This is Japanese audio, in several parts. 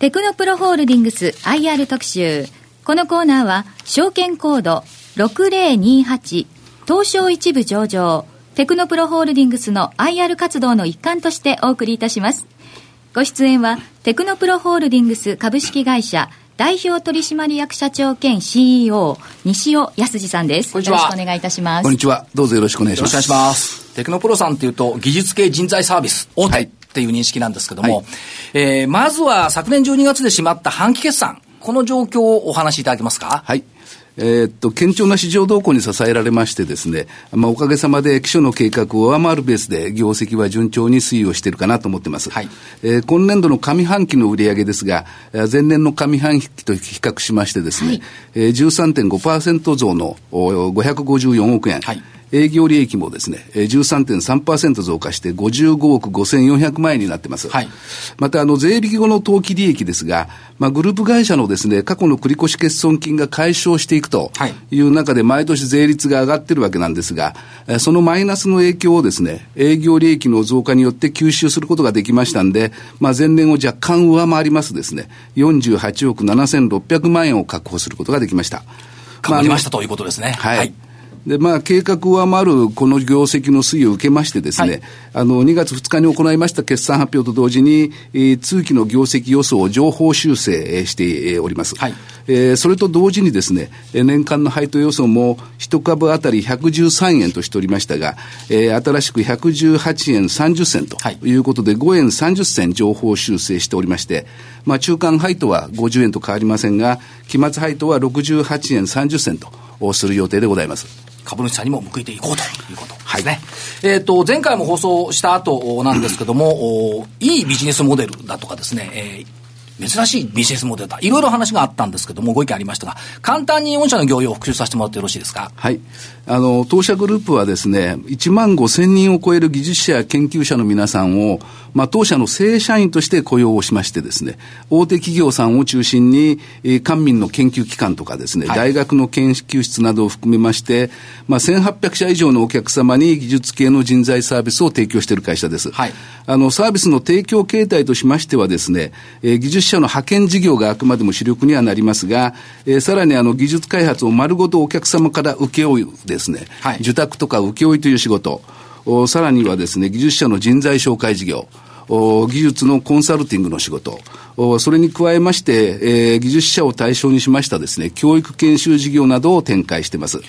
テクノプロホールディングス IR 特集。このコーナーは、証券コード6028東証一部上場、テクノプロホールディングスの IR 活動の一環としてお送りいたします。ご出演は、テクノプロホールディングス株式会社代表取締役社長兼 CEO 西尾康二さんです。よろしくお願いいたします。こんにちは。どうぞよろしくお願いします。よろしくお願いします。テクノプロさんっていうと技術系人材サービス大手っていう認識なんですけども、はい、えー、まずは昨年12月で閉まった半期決算、この状況をお話しいただけますか？はい。えー、っと、堅調な市場動向に支えられましてですね、まあ、おかげさまで、基礎の計画を上回るベースで、業績は順調に推移をしているかなと思ってます。はい。えー、今年度の上半期の売上ですが、前年の上半期と比較しましてですね、はい、えー、13.5%増の554億円。はい営業利益もですね、13.3%増加して55億5400万円になってます。はい、また、あの、税引き後の当期利益ですが、まあ、グループ会社のですね、過去の繰越欠損金が解消していくという中で、毎年税率が上がってるわけなんですが、そのマイナスの影響をですね、営業利益の増加によって吸収することができましたんで、まあ、前年を若干上回りますですね、48億7600万円を確保することができました。頑張りましたということですね。はい、はいで、まあ、計画上回るこの業績の推移を受けましてですね、はい、あの、2月2日に行いました決算発表と同時に、えー、通期の業績予想を情報修正しております。はい。えー、それと同時にですね、年間の配当予想も1株当たり113円としておりましたが、えー、新しく118円30銭ということで、5円30銭情報修正しておりまして、まあ、中間配当は50円と変わりませんが、期末配当は68円30銭とする予定でございます。株主さんにも報いていこうということですね。はい、えっ、ー、と、前回も放送した後なんですけども、いいビジネスモデルだとかですね、えー珍しいビジネスモデルだ。いろいろ話があったんですけども、ご意見ありましたが、簡単に御社の業用を復習させてもらってよろしいですか？はい。あの、当社グループはですね、1万5千人を超える技術者や研究者の皆さんを、まあ、当社の正社員として雇用をしましてですね、大手企業さんを中心に、えー、官民の研究機関とかですね、はい、大学の研究室などを含めまして、まあ、1800社以上のお客様に技術系の人材サービスを提供している会社です。はい。あの、サービスの提供形態としましてはですね、えー、技術者の派遣事業があくまでも主力にはなりますが、えー、さらにあの、技術開発を丸ごとお客様から請け負うですね、はい、受託とか請負という仕事、おさらにはですね、技術者の人材紹介事業、お技術のコンサルティングの仕事、おそれに加えまして、えー、技術者を対象にしましたですね、教育研修事業などを展開しています。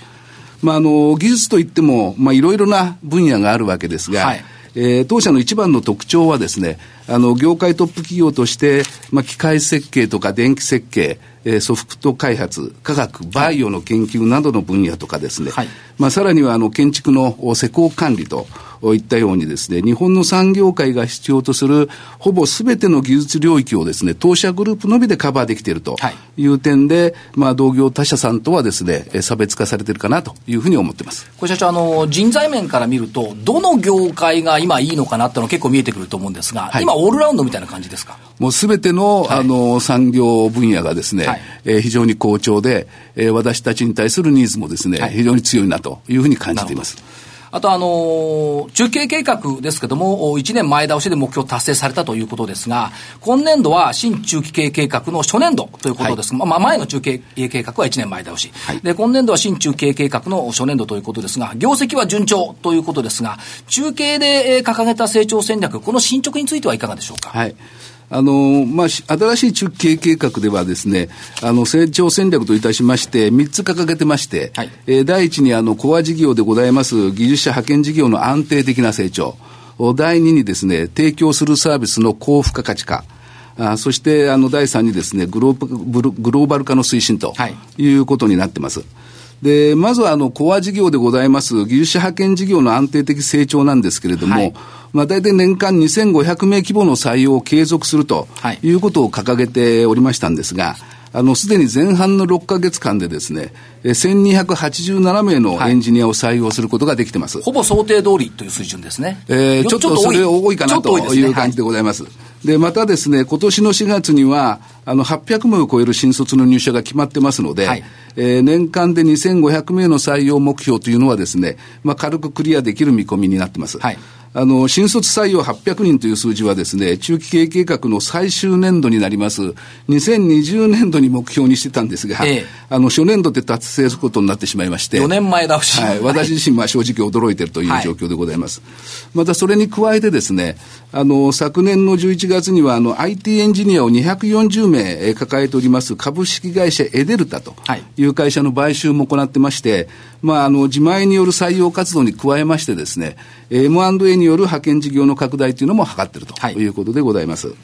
まあ、あの、技術といっても、まあ、いろいろな分野があるわけですが、はいえー、当社の一番の特徴はですね、あの、業界トップ企業として、まあ、機械設計とか電気設計、えー、ソフト開発、科学、バイオの研究などの分野とかですね、はい、まあ、さらにはあの建築の施工管理といったようにですね、日本の産業界が必要とするほぼすべての技術領域をですね、当社グループのみでカバーできているとい。う点で、はい、まあ、同業他社さんとはですね、差別化されているかなというふうに思ってます。これ社長、あの、人材面から見ると、どの業界が今いいのかなっていうの結構見えてくると思うんですが、はい、今オールラウンドみたいな感じですか？もうすべての、あの、産業分野がですね、はい、えー、非常に好調で、えー、私たちに対するニーズもですね、はい、非常に強いなというふうに感じています。あと、あのー、中継計画ですけども、1年前倒しで目標達成されたということですが、今年度は新中期経計画の初年度ということです、はい、まあ、前の中継計画は1年前倒し、はい、で、今年度は新中継計画の初年度ということですが、業績は順調ということですが、中継で掲げた成長戦略、この進捗についてはいかがでしょうか？はいあの、まあ、新しい中期計画ではですね、あの、成長戦略といたしまして、3つ掲げてまして、はい、えー、第一にあの、コア事業でございます技術者派遣事業の安定的な成長。第二にですね、提供するサービスの高付加価値化。あそして、あの、第三にですね、グローバル化の推進ということになってます。はいで、まずはあの、コア事業でございます、技術者派遣事業の安定的成長なんですけれども、はい、まあ、大体年間2500名規模の採用を継続するということを掲げておりましたんですが、あの、すでに前半の6か月間でですね、1287名のエンジニアを採用することができてます。はい、ほぼ想定通りという水準ですね。えー、ちょっとそれ多いかなという感じでございます。で、またですね、今年の4月には、あの、800名を超える新卒の入社が決まってますので、はい、えー、年間で2500名の採用目標というのはですね、まあ、軽くクリアできる見込みになってます。はいあの、新卒採用800人という数字はですね、中期経営計画の最終年度になります、2020年度に目標にしてたんですが、ええ、あの、初年度で達成することになってしまいまして、4年前倒し。はい、私自身は正直驚いているという状況でございます。はい、また、それに加えてですね、あの、昨年の11月には、あの、IT エンジニアを240名抱えております株式会社エデルタという会社の買収も行ってまして、まあ、あの、自前による採用活動に加えましてですね、M&A による派遣事業の拡大というのも図っているとい。うことでございます。はい、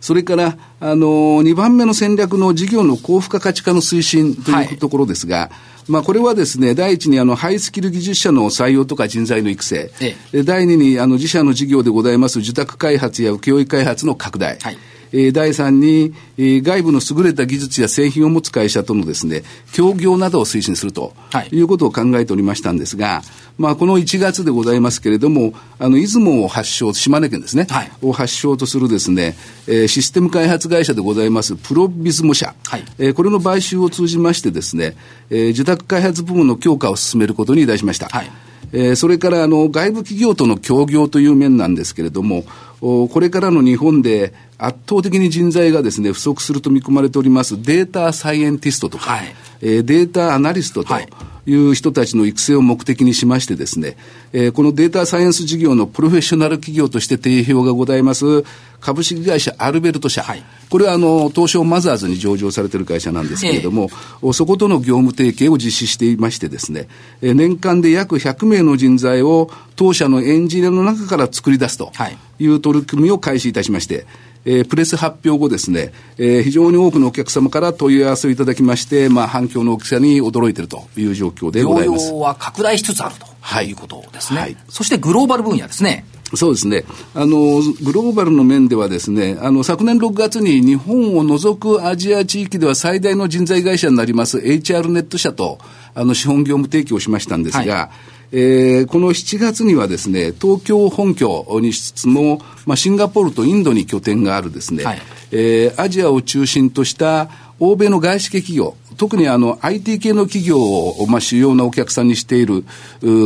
それから、あの、2番目の戦略の事業の高付加価値化の推進というところですが、はいまあ、これはですね、第一にあのハイスキル技術者の採用とか人材の育成、ええ、第二にあの自社の事業でございます受託開発や請負開発の拡大、はいえ第3に、え外部の優れた技術や製品を持つ会社とのですね、協業などを推進すると、はい、いうことを考えておりましたんですが、まあ、この1月でございますけれども、あの、出雲を発祥、島根県ですね、はい、を発祥とするですね、えー、システム開発会社でございます、プロビズモ社、はい、えー、これの買収を通じましてですね、えー、受託開発部門の強化を進めることにいたしました。はい。えー、それからあの外部企業との協業という面なんですけれども、これからの日本で圧倒的に人材がですね、不足すると見込まれておりますデータサイエンティストとか、はい、えー、データアナリストと、はいいう人たちの育成を目的にしましてですね、えー、このデータサイエンス事業のプロフェッショナル企業として定評がございます、株式会社アルベルト社。はい、これはあの、東証マザーズに上場されている会社なんですけれども、えー、そことの業務提携を実施していましてですね、えー、年間で約100名の人材を当社のエンジニアの中から作り出すという取り組みを開始いたしまして、えー、プレス発表後ですね、えー、非常に多くのお客様から問い合わせをいただきまして、まあ、反響の大きさに驚いているという状況でございます。は拡大しつつあると、はい、いうことですね、はい。そしてグローバル分野ですね。そうですね。あの、グローバルの面ではですね、あの、昨年6月に日本を除くアジア地域では最大の人材会社になります HR ネット社と、あの、資本業務提携しましたんですが、はいえー、この7月にはですね、東京本拠にしつつも、まあ、シンガポールとインドに拠点があるですね、はい、えー、アジアを中心とした欧米の外資系企業、特にあの IT 系の企業を、まあ、主要なお客さんにしている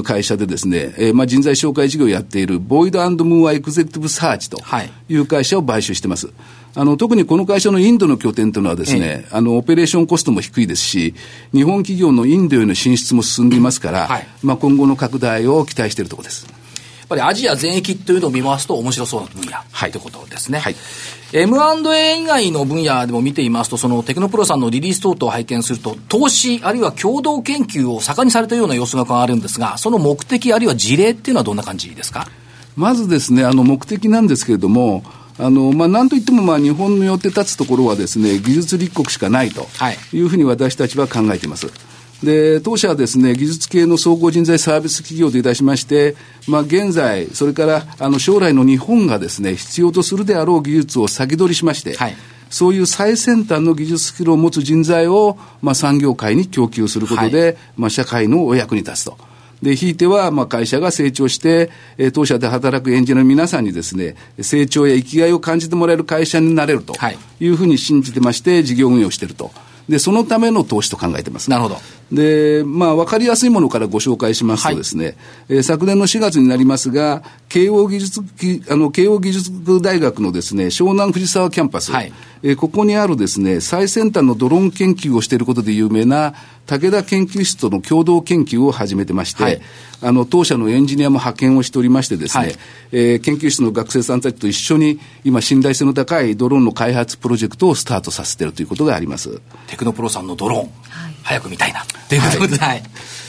会社でですね、えー、まあ、人材紹介事業をやっている Boyd Moore Executive Search という会社を買収してます。はいあの、特にこの会社のインドの拠点というのはですね、あの、オペレーションコストも低いですし、日本企業のインドへの進出も進んでいますから、はい、まあ今後の拡大を期待しているところです。やっぱりアジア全域というのを見ますと面白そうな分野、はい、ということですね。はい。M&A 以外の分野でも見ていますと、そのテクノプロさんのリリース等々を拝見すると、投資、あるいは共同研究を盛んにされたような様子があるんですが、その目的、あるいは事例っていうのはどんな感じですか？まずですね、あの目的なんですけれども、あの、まあ、なんといっても、まあ、日本のよって立つところはですね、技術立国しかないというふうに私たちは考えています。で、当社はですね、技術系の総合人材サービス企業といたしまして、まあ、現在、それから、あの、将来の日本がですね、必要とするであろう技術を先取りしまして、はい、そういう最先端の技術スキルを持つ人材を、まあ、産業界に供給することで、はい、まあ、社会のお役に立つと。で、ひいては、まあ、会社が成長して、えー、当社で働くエンジニアの皆さんにですね、成長や生きがいを感じてもらえる会社になれるというふうに信じてまして、事業運営をしていると。で、そのための投資と考えてます。なるほど。で、まあ、わかりやすいものからご紹介しますとですね、はい、えー、昨年の4月になりますが、慶応義塾、あの、慶応義塾大学のですね、湘南藤沢キャンパス、はい、えー、ここにあるですね、最先端のドローン研究をしていることで有名な武田研究室との共同研究を始めてまして、はい、あの、当社のエンジニアも派遣をしておりましてですね、はい、えー、研究室の学生さんたちと一緒に、今、信頼性の高いドローンの開発プロジェクトをスタートさせているということがあります。テクノプロさんのドローン、はい、早く見たいな、ということで、はい。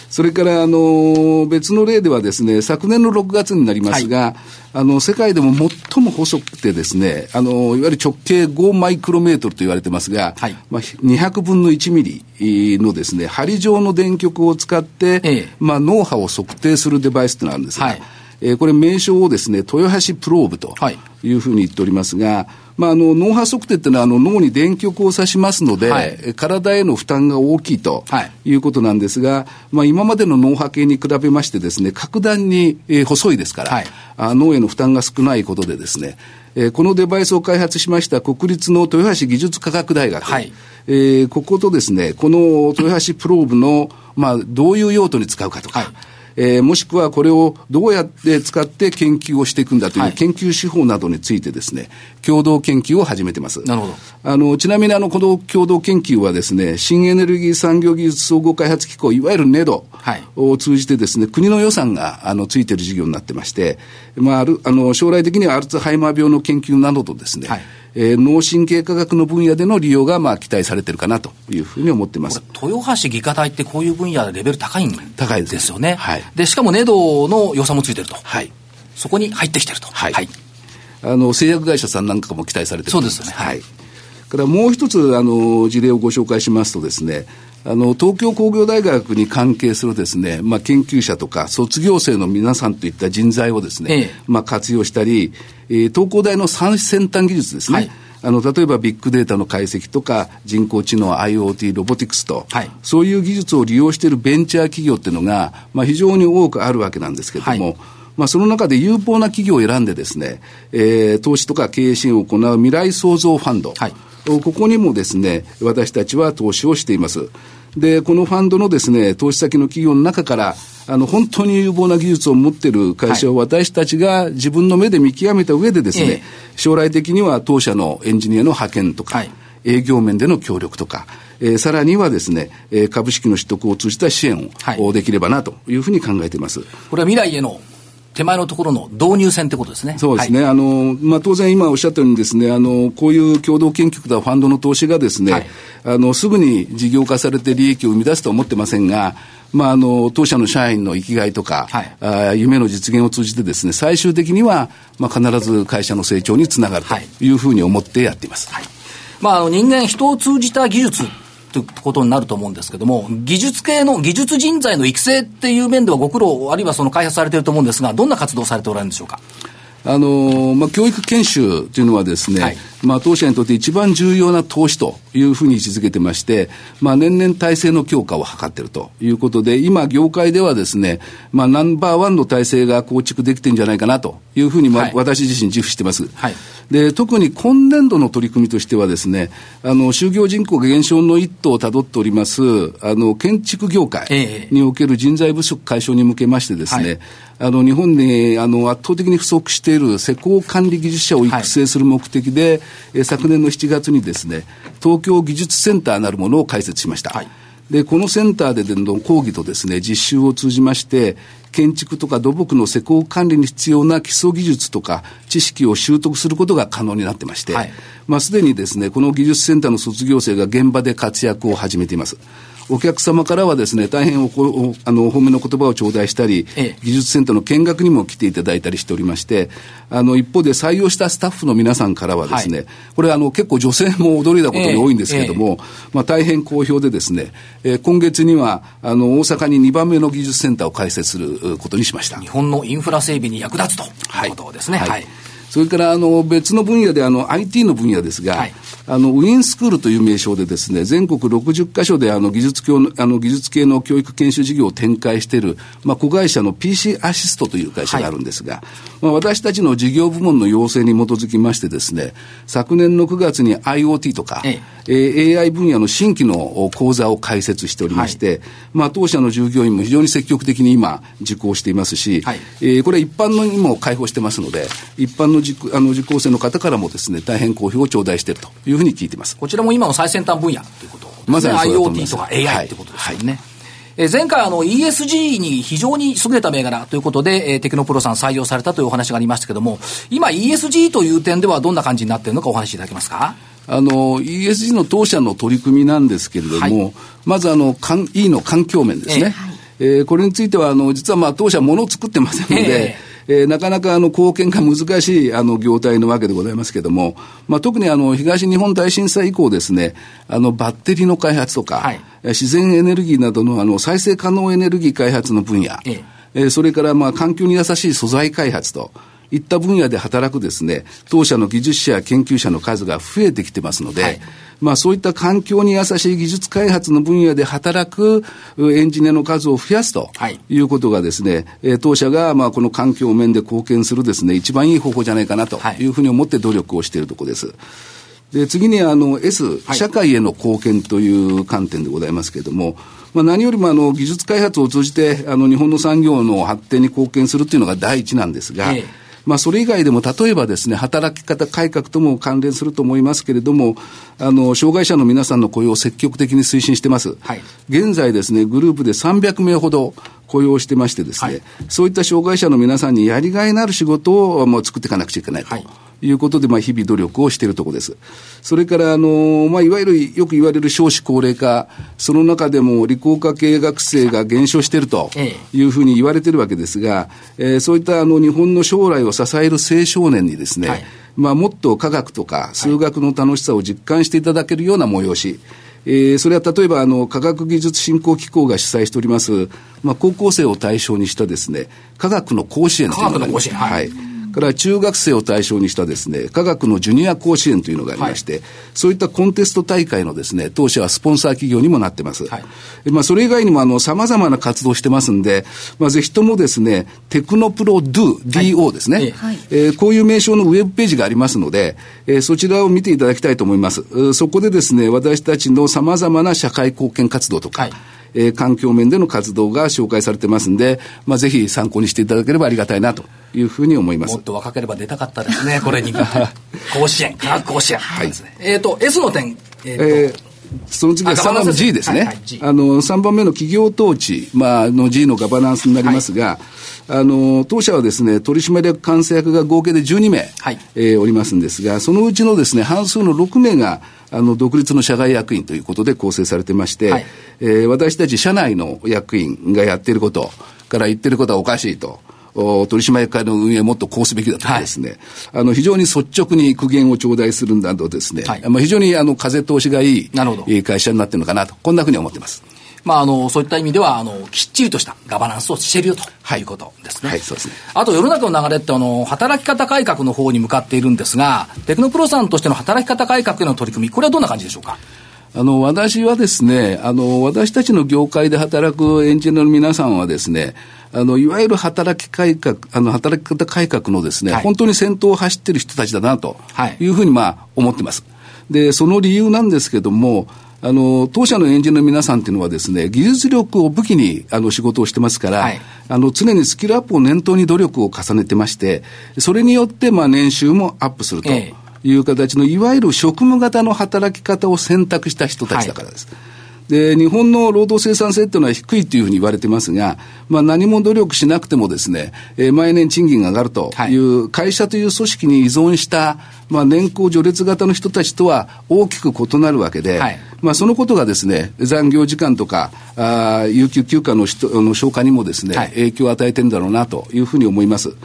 それから、あの、別の例ではですね、昨年の6月になりますが、はい、あの、世界でも最も細くてですね、あの、いわゆる直径5マイクロメートルと言われてますが、はい、まあ、200分の1ミリのですね、針状の電極を使って、ええ、まあ、脳波を測定するデバイスとなるんですが、はい、えー、これ名称をですね、豊橋プローブというふうに言っておりますが、まあ、あの脳波測定っていうのはあの脳に電極を刺しますので、はい、体への負担が大きいということなんですが、まあ、今までの脳波計に比べましてですね、格段に、えー、細いですから、はい、あ脳への負担が少ないことでですね、えー、このデバイスを開発しました国立の豊橋技術科学大学、はい、えー、こことですね、この豊橋プローブの、まあ、どういう用途に使うかとか、はいえー、もしくはこれをどうやって使って研究をしていくんだという研究手法などについてですね、共同研究を始めてます。なるほど。あの、ちなみにあの、この共同研究はですね、新エネルギー産業技術総合開発機構、いわゆるネドを通じてですね、国の予算が、あの、ついてる事業になってまして、まあ、ある、あの、将来的にはアルツハイマー病の研究などとですね、はいえー、脳神経科学の分野での利用がまあ期待されてるかなというふうに思ってます。豊橋技科大ってこういう分野でレベル高いん高いですよね。はい、でしかもネドの予算もついてると、はい、そこに入ってきてると。はい、はい、あの製薬会社さんなんかも期待されてるそうですね。はい、からもう一つあの事例をご紹介しますとですねあの、東京工業大学に関係するですね、まあ、研究者とか卒業生の皆さんといった人材をですね、ええ、まあ、活用したり、えー、東工大の最先端技術ですね、はい、あの、例えばビッグデータの解析とか、人工知能、IoT、ロボティクスと、はい、そういう技術を利用しているベンチャー企業っていうのが、まあ、非常に多くあるわけなんですけれども、はい。まあ、その中で有効な企業を選んでですね、えー、投資とか経営支援を行う未来創造ファンド、はい、ここにもですね、私たちは投資をしています。で、このファンドのですね、投資先の企業の中から、あの、本当に有望な技術を持っている会社を私たちが自分の目で見極めた上でですね、将来的には当社のエンジニアの派遣とか、営業面での協力とか、えー、さらにはですね、えー、株式の取得を通じた支援を、できればなというふうに考えています。これは未来への手前のところの導入線ってことですね。そうですね。はい、あの、まあ、当然今おっしゃったようにですね、あの、こういう共同研究とファンドの投資がですね、はい、あの、すぐに事業化されて利益を生み出すとは思ってませんが、まあ、あの、当社の社員の生きがいとか、はい、あ夢の実現を通じてですね、最終的には、まあ、必ず会社の成長につながるというふうに思ってやっています。はい、まあ、あの、人間、人を通じた技術ということになると思うんですけども、技術系の技術人材の育成っていう面ではご苦労、あるいはその開発されていると思うんですが、どんな活動をされておられるんでしょうか？あのまあ、教育研修というのはですね、はい、まあ、当社にとって一番重要な投資というふうに位置づけてまして、まあ、年々体制の強化を図っているということで、今、業界ではですね、まあ、ナンバーワンの体制が構築できてるんじゃないかなというふうに、まあ、はい、私自身自負してます。はい。で、特に今年度の取り組みとしてはですね、あの、就業人口が減少の一途をたどっております、あの、建築業界における人材不足解消に向けましてですね、あの、日本で、あの、圧倒的に不足している施工管理技術者を育成する目的で、はい、昨年の7月にですね、東京技術センターなるものを開設しました。はいで、このセンターででの講義とですね、実習を通じまして、建築とか土木の施工管理に必要な基礎技術とか知識を習得することが可能になってまして、はい、まあ、すでにですね、この技術センターの卒業生が現場で活躍を始めています。お客様からはですね、大変おおあのお褒めの言葉を頂戴したり、ええ、技術センターの見学にも来ていただいたりしておりまして、あの、一方で採用したスタッフの皆さんからはですね、はい、これあの、結構女性も驚いたことが多いんですけれども、え、まあ、大変好評でですね、えー、今月には、あの、大阪に2番目の技術センターを開設することにしました。日本のインフラ整備に役立つということですね。はい、はいそれからあの別の分野であの IT の分野ですが、はい、あのウィンスクールという名称でですね、全国60カ所であの技術教あの技術系の教育研修事業を展開している、まあ、子会社の PC アシストという会社があるんですが、はい、まあ、私たちの事業部門の要請に基づきましてですね、昨年の9月に IoT とか、ええ。ー、AI 分野の新規の講座を開設しておりまして、はい、まあ、当社の従業員も非常に積極的に今、受講していますし、はい、えー、これ一般のにも開放してますので、一般の受あの受講生の方からもですね、大変好評を頂戴しているというふうに聞いています。こちらも今の最先端分野ということ。まさに IoT とか AI ということですよね。はいえ前回あの ESG に非常に優れた銘柄ということで、えー、テクノプロさん採用されたというお話がありましたけども、今 ESG という点ではどんな感じになっているのかお話しいただけますか？あの、ESG の当社の取り組みなんですけれども、はい、まずあの、かん E の環境面ですね。えー、えー、これについては、あの、実はまあ当社物を作ってませんので、えー、えー、なかなかあの貢献が難しいあの業態のわけでございますけれども、まあ、特にあの東日本大震災以降ですね、あのバッテリーの開発とか、はい、自然エネルギーなどのあの再生可能エネルギー開発の分野、え。えー、それからまあ環境に優しい素材開発と、いった分野で働くですね、当社の技術者や研究者の数が増えてきてますので、はい、まあそういった環境に優しい技術開発の分野で働くエンジニアの数を増やすとい。うことがですね、はい、当社がまあこの環境面で貢献するですね、一番いい方法じゃないかなとい。うふうに思って努力をしているところです。で次にあの S、社会への貢献という観点でございますけれども、まあ、何よりもあの技術開発を通じてあの日本の産業の発展に貢献するというのが第一なんですが、ええまあ、それ以外でも、例えばですね、働き方改革とも関連すると思いますけれども、あの、障害者の皆さんの雇用を積極的に推進してます。はい、現在ですね、グループで300名ほど雇用してましてですね、はい、そういった障害者の皆さんにやりがいのある仕事をもう作っていかなくちゃいけないと。はいいうことで、まあ、日々努力をしているところです。それから、あの、まあ、いわゆるよく言われる少子高齢化、その中でも理工科系学生が減少しているというふうに言われているわけですが、えー、そういったあの日本の将来を支える青少年にですね、はい、まあ、もっと科学とか数学の楽しさを実感していただけるような催し、えー、それは例えばあの科学技術振興機構が主催しております、まあ、高校生を対象にしたですね科学の甲子園というのがあります。はい、はいから中学生を対象にしたですね、科学のジュニア甲子園というのがありまして、はい、そういったコンテスト大会のですね、当社はスポンサー企業にもなってます。はい、まあ、それ以外にもあの、様々な活動してますんで、まあ、ぜひともですね、テクノプロ DO、DO ですね、はい、えー、こういう名称のウェブページがありますので、えー、そちらを見ていただきたいと思います。そこでですね、私たちの様々な社会貢献活動とか、はいえー、環境面での活動が紹介されてますんで、まあ、ぜひ参考にしていただければありがたいなというふうに思います。もっと若ければ出たかったですね、これに。甲子園、科学甲子園。はい、えっ、ー、と、S の点、えーえーその次は3番目 G ですね。はいはい、あの、3番目の企業統治、まあ、の G のガバナンスになりますが、はい、あの、当社はですね、取締役監査役が合計で12名、はい、えー、おりますんですが、そのうちのですね、半数の6名が、あの、独立の社外役員ということで構成されてまして、はい、えー、私たち社内の役員がやっていることから言ってることはおかしいと。取締役会の運営もっとこうすべきだとかですね、はい、あの非常に率直に苦言を頂戴するんだとですね、はい、まあ、非常にあの風通しがいい会社になってるのかなと、こんなふうに思ってます。まあ、あの、そういった意味では、あの、きっちりとしたガバナンスをしているよということですね。はい、そうですね。あと、世の中の流れって、あの、働き方改革の方に向かっているんですが、テクノプロさんとしての働き方改革への取り組み、これはどんな感じでしょうか？あの、私はですね、あの、私たちの業界で働くエンジニアの皆さんはですね、あの、いわゆる働き改革、あの、働き方改革のですね、はい、本当に先頭を走っている人たちだな、とい。うふうに、まあ、思ってます。で、その理由なんですけども、あの、当社のエンジニアの皆さんっていうのはですね、技術力を武器に、あの、仕事をしてますから、はい、あの、常にスキルアップを念頭に努力を重ねてまして、それによって、まあ、年収もアップするという形の、いわゆる職務型の働き方を選択した人たちだからです。はいで、日本の労働生産性っていうのは低いというふうに言われてますが、まあ何も努力しなくてもですね、えー、毎年賃金が上がるとい。う会社という組織に依存した、まあ年功序列型の人たちとは大きく異なるわけで、はい、まあそのことがですね、残業時間とか、あ有給休暇の人の消化にもですね、はい、影響を与えてるんだろうなというふうに思います。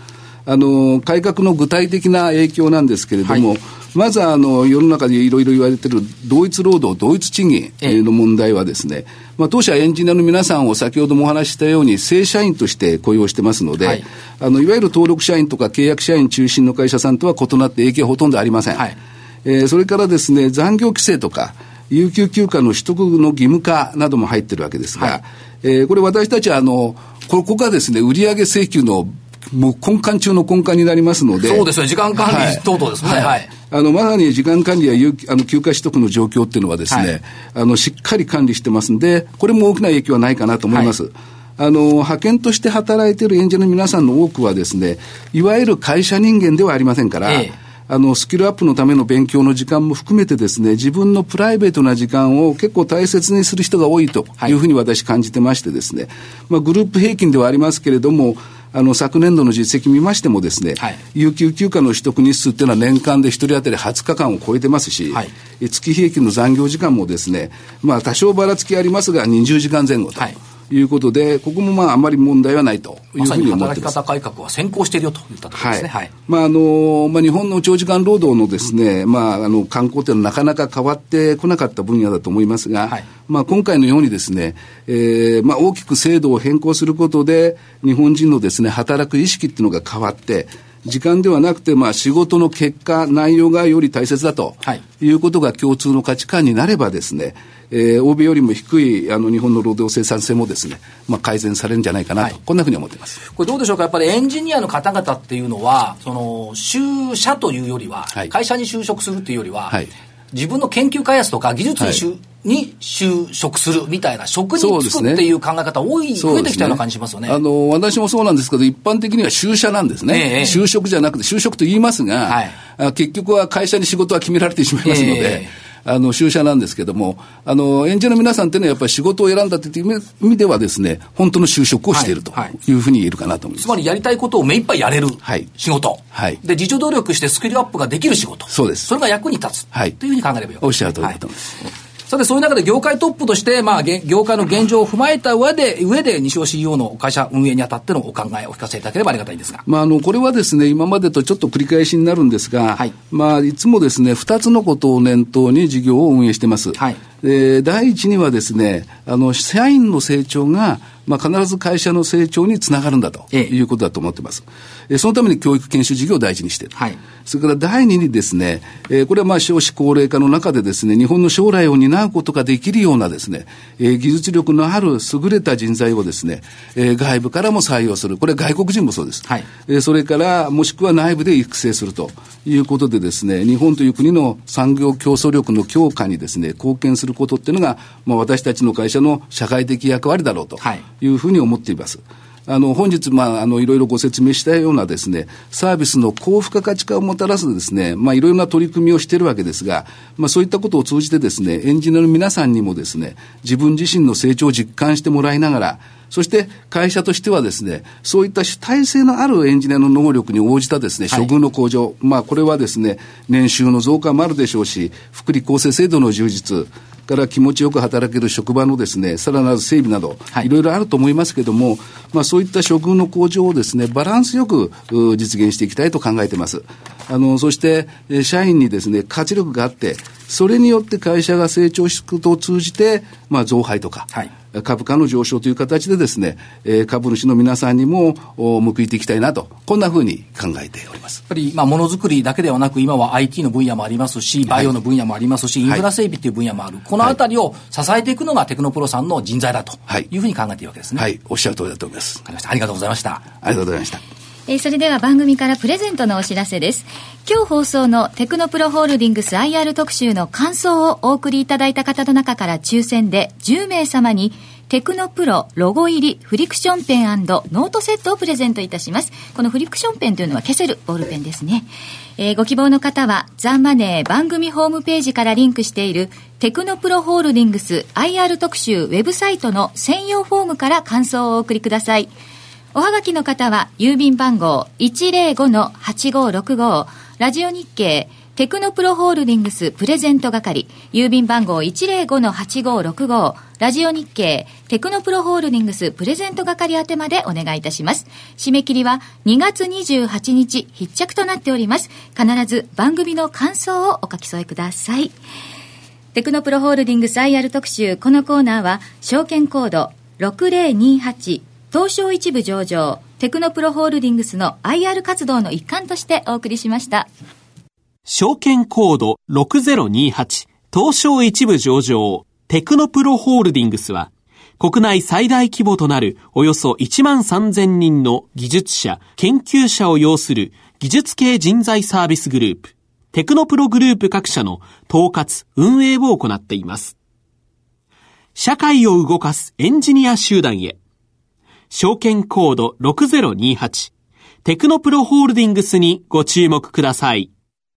あの、改革の具体的な影響なんですけれども、はいまずあの世の中でいろいろ言われている同一労働、同一賃金の問題はですね、まあ、当社エンジニアの皆さんを先ほどもお話ししたように正社員として雇用してますので、はい、あのいわゆる登録社員とか契約社員中心の会社さんとは異なって影響はほとんどありません。はい、えー、それからですね、残業規制とか、有給休暇の取得の義務化なども入ってるわけですが、はい、えー、これ私たちはあの、ここがですね、売上請求のもう根幹中の根幹になりますので。そうですね、時間管理等々ですね。はい。はい、あの、まさに時間管理やあの休暇取得の状況っていうのはですね、はい、あの、しっかり管理してますんで、これも大きな影響はないかなと思います。はいあの、派遣として働いている演者の皆さんの多くはですね、いわゆる会社人間ではありませんから、ええ、あの、スキルアップのための勉強の時間も含めてですね、自分のプライベートな時間を結構大切にする人が多いというふうに私感じてましてですね、まあ、グループ平均ではありますけれども、あの、昨年度の実績見ましてもですね、はい、有給休暇の取得日数っていうのは年間で1人当たり20日間を超えてますし、はい、月平均の残業時間もですね、まあ多少ばらつきありますが20時間前後と。はいいうことで、ここもまああまり問題はないというふうに思ってます。働き方改革は先行しているよといったところですね。はい。はい、まああのまあ日本の長時間労働のですね、まああの観光というのはなかなか変わってこなかった分野だと思いますが、はい、まあ今回のようにですね、えー、まあ大きく制度を変更することで日本人のですね働く意識っていうのが変わって。時間ではなくて、まあ、仕事の結果、内容がより大切だと、はい、いうことが共通の価値観になればですね、えー、欧米よりも低いあの日本の労働生産性もですね、まあ、改善されるんじゃないかなと、はい、こんなふうに思ってます。これどうでしょうか、やっぱりエンジニアの方々っていうのは、その、就社というよりは、はい、会社に就職するというよりは、はい自分の研究開発とか技術に,、はい、に就職するみたいな、職に就くっていう考え方多い、ね、増えてきたような感じしますよね。あの、私もそうなんですけど、一般的には就社なんですね。えー、就職じゃなくて就職と言いますが、はい、結局は会社に仕事は決められてしまいますので、えーあの、就社なんですけども、あの、演者の皆さんっていうのはやっぱり仕事を選んだっていう意味ではですね、本当の就職をしているというふうに言えるかなと思います。つまりやりたいことを目いっぱいやれる仕事。はい。で、自助努力してスキルアップができる仕事。そうです。それが役に立つ。はい。というふうに考えればよい。おっしゃる通りだと思います。はいさて、そういう中で業界トップとして、まあ、業界の現状を踏まえた上で、上で西尾 CEO の会社運営にあたってのお考えをお聞かせいただければありがたいんですが。まあ、あの、これはですね、今までとちょっと繰り返しになるんですが、はい、まあ、いつもですね、二つのことを念頭に事業を運営してます。はい。で、第一にはですね、あの、社員の成長が、まあ、必ず会社の成長につながるんだということだと思ってます。ええ、そのために教育研修事業を大事にしている。はい、それから第二にですね、えー、これはまあ少子高齢化の中でですね、日本の将来を担うことができるようなですね、えー、技術力のある優れた人材をですね、えー、外部からも採用する。これ外国人もそうです。はい、えー、それから、もしくは内部で育成するということでですね、日本という国の産業競争力の強化にですね、貢献することっていうのが、まあ私たちの会社の社会的役割だろうと。はいいうふうに思っています。あの、本日、まあ、あの、いろいろご説明したようなですね、サービスの高付加価値化をもたらすですね、まあ、いろいろな取り組みをしているわけですが、まあ、そういったことを通じてですね、エンジニアの皆さんにもですね、自分自身の成長を実感してもらいながら、そして会社としてはですね、そういった主体性のあるエンジニアの能力に応じたですね、処遇の向上、はい、まあこれはですね、年収の増加もあるでしょうし、福利厚生制度の充実、から気持ちよく働ける職場のですね、さらなる整備など、はい、いろいろあると思いますけれども、まあそういった処遇の向上をですね、バランスよく実現していきたいと考えています。あの、そして、社員にですね、活力があって、それによって会社が成長していくことを通じて、まあ、増配とか、はい株価の上昇という形でですね、えー、株主の皆さんにも報いていきたいなと、こんなふうに考えております。やっぱり、まあ、ものづくりだけではなく、今は IT の分野もありますし、バイオの分野もありますし、はい、インフラ整備という分野もある。このあたりを支えていくのがテクノプロさんの人材だというふうに考えているわけですね。はい、おっしゃる通りだと思います。ありがとうございました。ありがとうございました。えー、それでは番組からプレゼントのお知らせです。今日放送のテクノプロホールディングス IR 特集の感想をお送りいただいた方の中から抽選で10名様にテクノプロロゴ入りフリクションペンノートセットをプレゼントいたします。このフリクションペンというのは消せるボールペンですね。えー、ご希望の方はザン・マネー番組ホームページからリンクしているテクノプロホールディングス IR 特集ウェブサイトの専用フォームから感想をお送りください。おはがきの方は、郵便番号105-8565、ラジオ日経、テクノプロホールディングスプレゼント係、郵便番号105-8565、ラジオ日経、テクノプロホールディングスプレゼント係宛てまでお願いいたします。締め切りは2月28日必着となっております。必ず番組の感想をお書き添えください。テクノプロホールディングス IR 特集、このコーナーは、証券コード6028東証一部上場、テクノプロホールディングスの IR 活動の一環としてお送りしました。証券コード6028東証一部上場、テクノプロホールディングスは、国内最大規模となるおよそ1万3000人の技術者、研究者を要する技術系人材サービスグループ、テクノプログループ各社の統括、運営を行っています。社会を動かすエンジニア集団へ。証券コード6028テクノプロホールディングスにご注目ください。